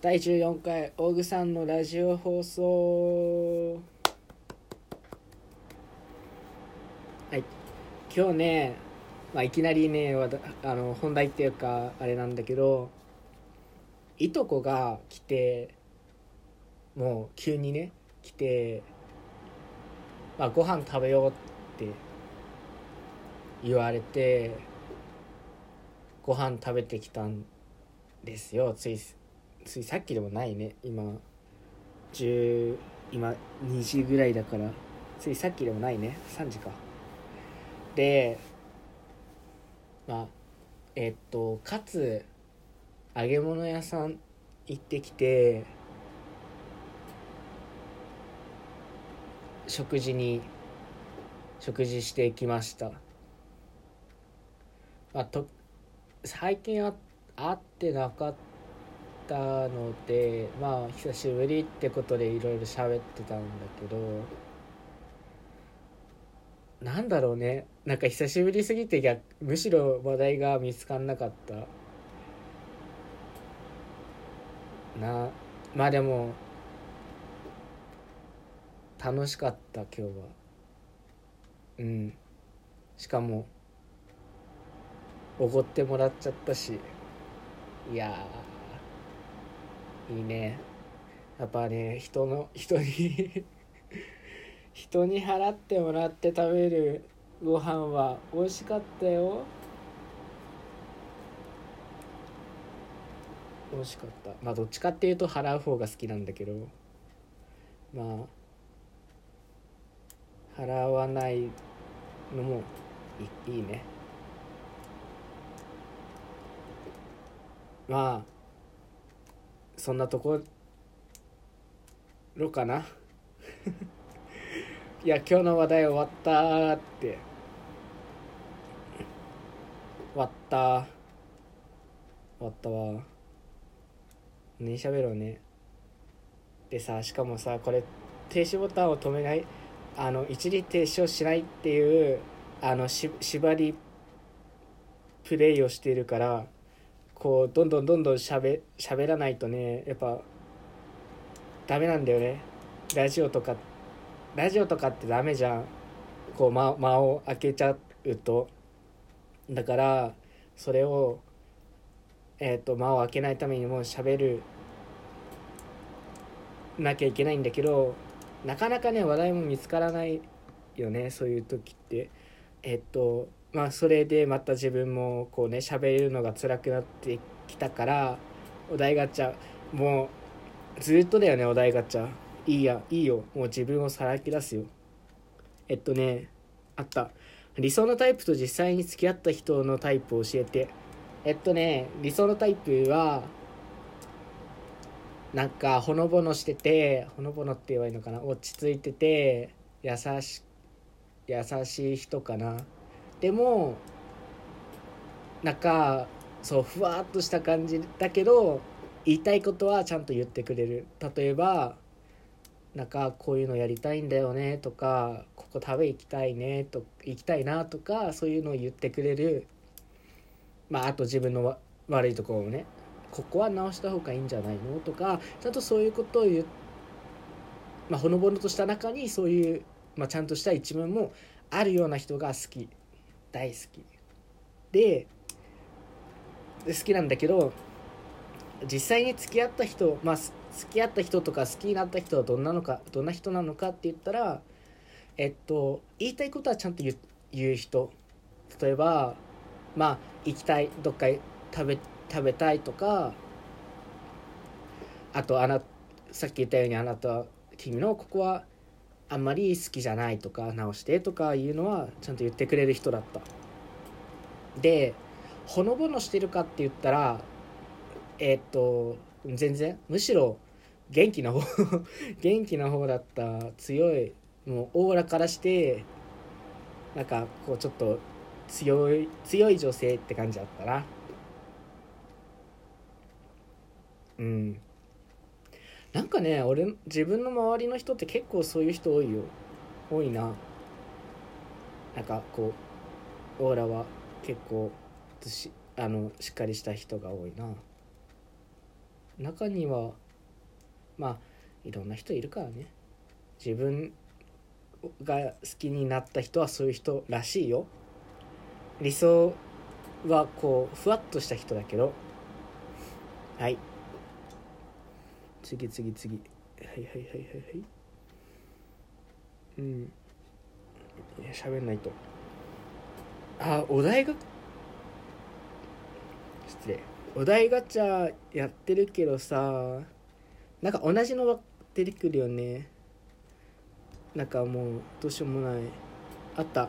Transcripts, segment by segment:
第14回オグさんのラジオ放送。はい。今日ね、まあ、いきなりねあの本題っていうかあれなんだけどいとこが来てもう急にね来て、まあ、ご飯食べようって言われてご飯食べてきたんですよついついさっきでもないね。今10今2時ぐらいだから。ついさっきでもないね。3時か。でまあえっとかつ揚げ物屋さん行ってきて食事に食事してきました。あと最近あ会ってなかったたのでまあ久しぶりってことでいろいろ喋ってたんだけどなんだろうね。なんか久しぶりすぎて逆むしろ話題が見つかんなかった。なまあでも楽しかった今日は。うん。しかもおごってもらっちゃったし。いやいいね。やっぱね人の人に 人に払ってもらって食べるご飯は美味しかったよ。美味しかった。まあどっちかっていうと払う方が好きなんだけど。まあ払わないのもいいいね。まあそんなところかな？いや今日の話題終わったって。終わった。終わったわ。何喋ろうね。でさしかもさこれ停止ボタンを止めないあの一時停止をしないっていうあのし縛りプレイをしているからこうどんどんどんどんしゃべ喋らないとねやっぱダメなんだよね。ラジオとかラジオとかってダメじゃん。こう間間を空けちゃうと。だからそれをえっ、と間を空けないためにも喋るなきゃいけないんだけどなかなかね話題も見つからないよねそういう時って。えっ、とまあそれでまた自分もこうね喋るのが辛くなってきたからお題ガチャもうずっとだよねお題ガチャ。いいやいいよ。もう自分をさらけ出すよ。えっとねあった。理想のタイプと実際に付き合った人のタイプを教えて。えっとね理想のタイプはなんかほのぼのしててほのぼのって言えばいいのかな？落ち着いてて優し優しい人かな？でもなんかそうふわっとした感じだけど言いたいことはちゃんと言ってくれる。例えばなんかこういうのやりたいんだよねとかここ食べ行きたいねと行きたいなとかそういうのを言ってくれる。まああと自分の悪いところをねここは直した方がいいんじゃないの？とかちゃんとそういうことを言うまあほのぼのとした中にそういう、まあ、ちゃんとした一面もあるような人が好き。大好きで好きなんだけど実際に付き合った人まあ付き合った人とか好きになった人はどんなのかどんな人なのかって言ったらえっと言いたいことはちゃんと言う言う人。例えばまあ行きたいどっか食べ食べたいとかあとあなさっき言ったようにあなた君のここはあんまり好きじゃないとか直してとかいうのはちゃんと言ってくれる人だった。でほのぼのしてるかって言ったらえー、っと全然むしろ元気な方 元気な方だった強いもうオーラからしてなんかこうちょっと強い強い女性って感じだったな。うん。なんかね俺自分の周りの人って結構そういう人多いよ。多いな。なんかこうオーラは結構しあのしっかりした人が多いな。中にはまあいろんな人いるからね。自分が好きになった人はそういう人らしいよ。理想はこうふわっとした人だけど。はい。次次次。はいはいはいはいはい。うん。喋んないと。あお題が失礼。お題ガチャやってるけどさなんか同じのが出てくるよね。なんかもうどうしようもない。あった。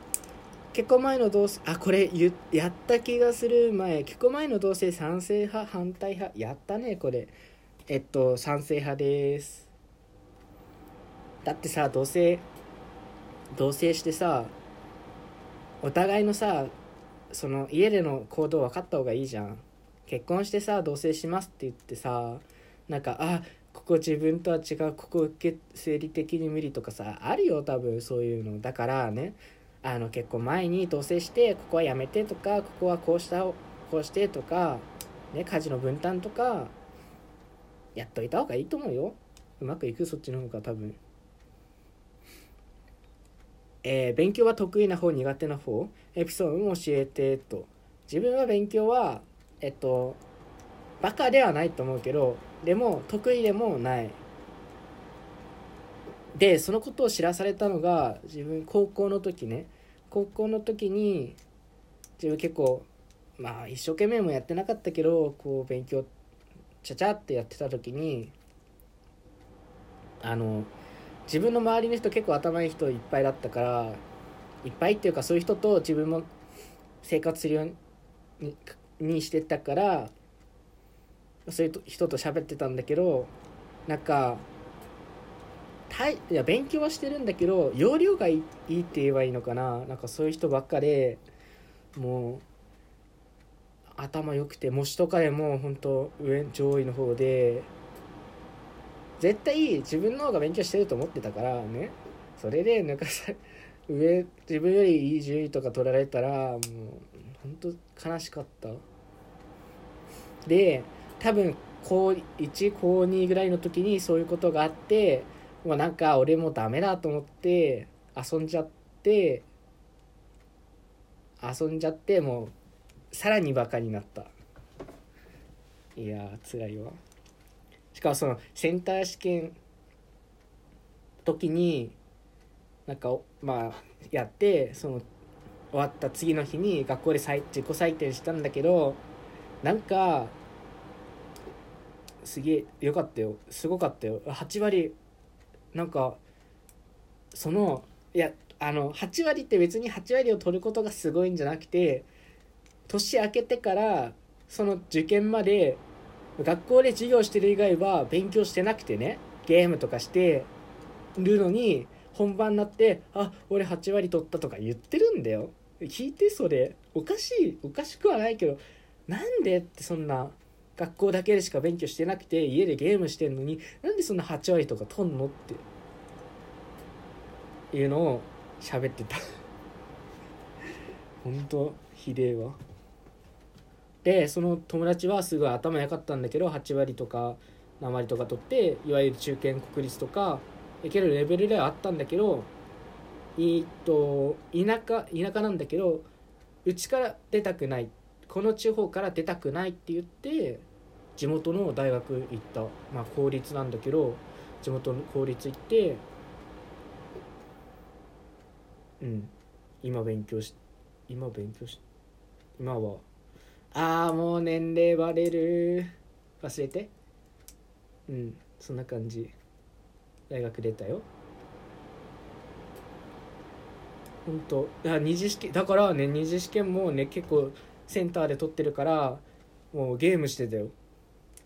結構前の同棲あこれ言やった気がする前。結構前の同棲賛成派反対派。やったねこれ。えっと賛成派です。だってさ同棲同棲してさお互いのさその家での行動分かった方がいいじゃん。結婚してさ同棲しますって言ってさなんかあここ自分とは違うここけ生理的に無理とかさあるよ多分そういうの。だからねあの結婚前に同棲してここはやめてとかここはこうしたこうしてとか、ね、家事の分担とかやっといた方がいいと思うよ。うまくいくそっちの方が多分。えー、勉強は得意な方苦手な方？エピソードも教えてと。自分は勉強はえっとバカではないと思うけどでも得意でもない。でそのことを知らされたのが自分高校の時ね。高校の時に自分結構まあ一生懸命もやってなかったけどこう勉強ちゃちゃってやってた時にあの自分の周りの人結構頭いい人いっぱいだったからいっぱいっていうかそういう人と自分も生活するようににしてたからそういう人と喋ってたんだけどなんかたいいや勉強はしてるんだけど容量がいいいいって言えばいいのかな。なんかそういう人ばっかでもう頭良くて模試とかでも本当上上位の方で絶対自分の方が勉強してると思ってたからね。それで抜かさ 上自分よりいい順位とか取られたらもう本当悲しかった。で多分高1高2ぐらいの時にそういうことがあってもうなんか俺もダメだと思って遊んじゃって遊んじゃってもうさらにバカになった。いやー辛いわ。しかもそのセンター試験時になんかまあやってその終わった次の日に学校で自己採点したんだけどなんかすげえよかったよ。すごかったよ。8割なんかそのいやあの8割って別に8割を取ることがすごいんじゃなくて年明けてからその受験まで学校で授業してる以外は勉強してなくてねゲームとかしてるのに本番になって「あ俺8割取った」とか言ってるんだよ。聞いてそれ。おかしい。おかしくはないけどなんでってそんな学校だけでしか勉強してなくて家でゲームしてんのになんでそんな8割とか取んのっていうのを喋ってた。ほんとひでえわ。でその友達はすごい頭良かったんだけど8割とか何割とか取っていわゆる中堅国立とかいけるレベルではあったんだけどえっと田舎田舎なんだけどうちから出たくないこの地方から出たくないって言って地元の大学行った。まあ公立なんだけど地元の公立行ってうん。今勉強し今勉強し今はああもう年齢バレる。忘れて。うんそんな感じ。大学出たよ。ほんとあ二次試験だからね二次試験もね結構センターで取ってるからもうゲームしてたよ。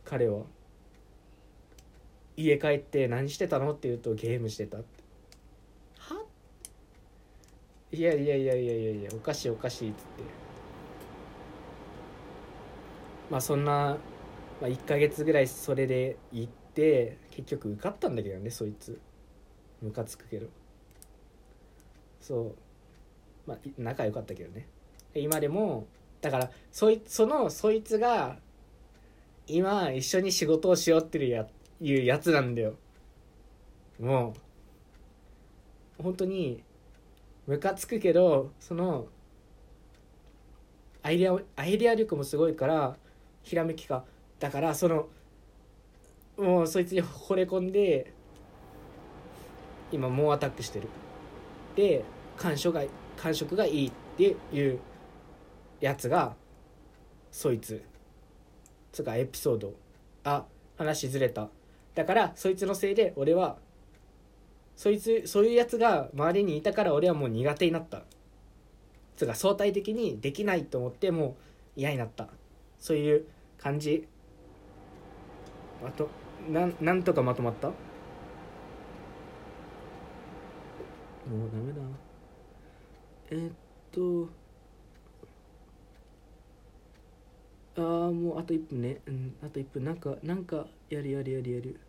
彼は。家帰って何してたのって言うとゲームしてたって。は？いやいやいやいやいやいやおかしいおかしいっつってまあそんな、まあ、1ヶ月ぐらいそれで行って結局受かったんだけどねそいつ。ムカつくけど。そう。まあ仲良かったけどね。今でもだからそいそのそいつが今一緒に仕事をしようっていうやいうやつなんだよ。もう。本当にムカつくけどそのアイデアアイデア力もすごいからひらめきかだからそのもうそいつに惚れ込んで今猛アタックしてる。で感触が感触がいいっていうやつがそいつ。つかエピソード。あ話ずれた。だからそいつのせいで俺はそいつそういうやつが周りにいたから俺はもう苦手になった。つか相対的にできないと思ってもう嫌になった。そういう感じ。あとなんなんとかまとまった？もうダメだ。えーっと。ああもうあと1分ね。うんあと1分。なんかなんかやるやるやるやる。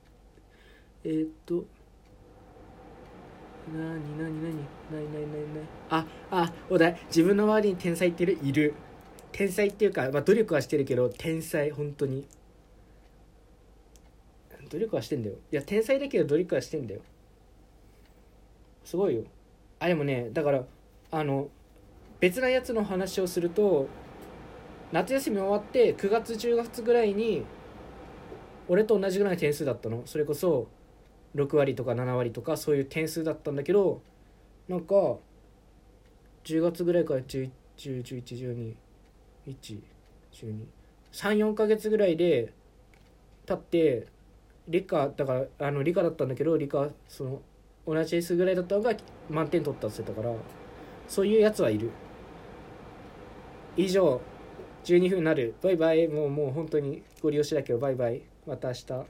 えーっと。なになになに。ないないないない。ああお題。自分の周りに天才っている？いる。天才っていうか、まあ、努力はしてるけど天才本当に。努力はしてんだよ。いや天才だけど努力はしてんだよ。すごいよ。あでもねだからあの別なやつの話をすると夏休み終わって9月10月ぐらいに俺と同じぐらいの点数だったの。それこそ6割とか7割とかそういう点数だったんだけどなんか10月ぐらいから111112 11234ヶ月ぐらいで経って理科だからあの理科だったんだけど理科その同じ S ぐらいだったのが満点取ったって言ってたからそういうやつはいる。以上12分になる。バイバイ。もうもう本当にご利用しだけどバイバイ。また明日。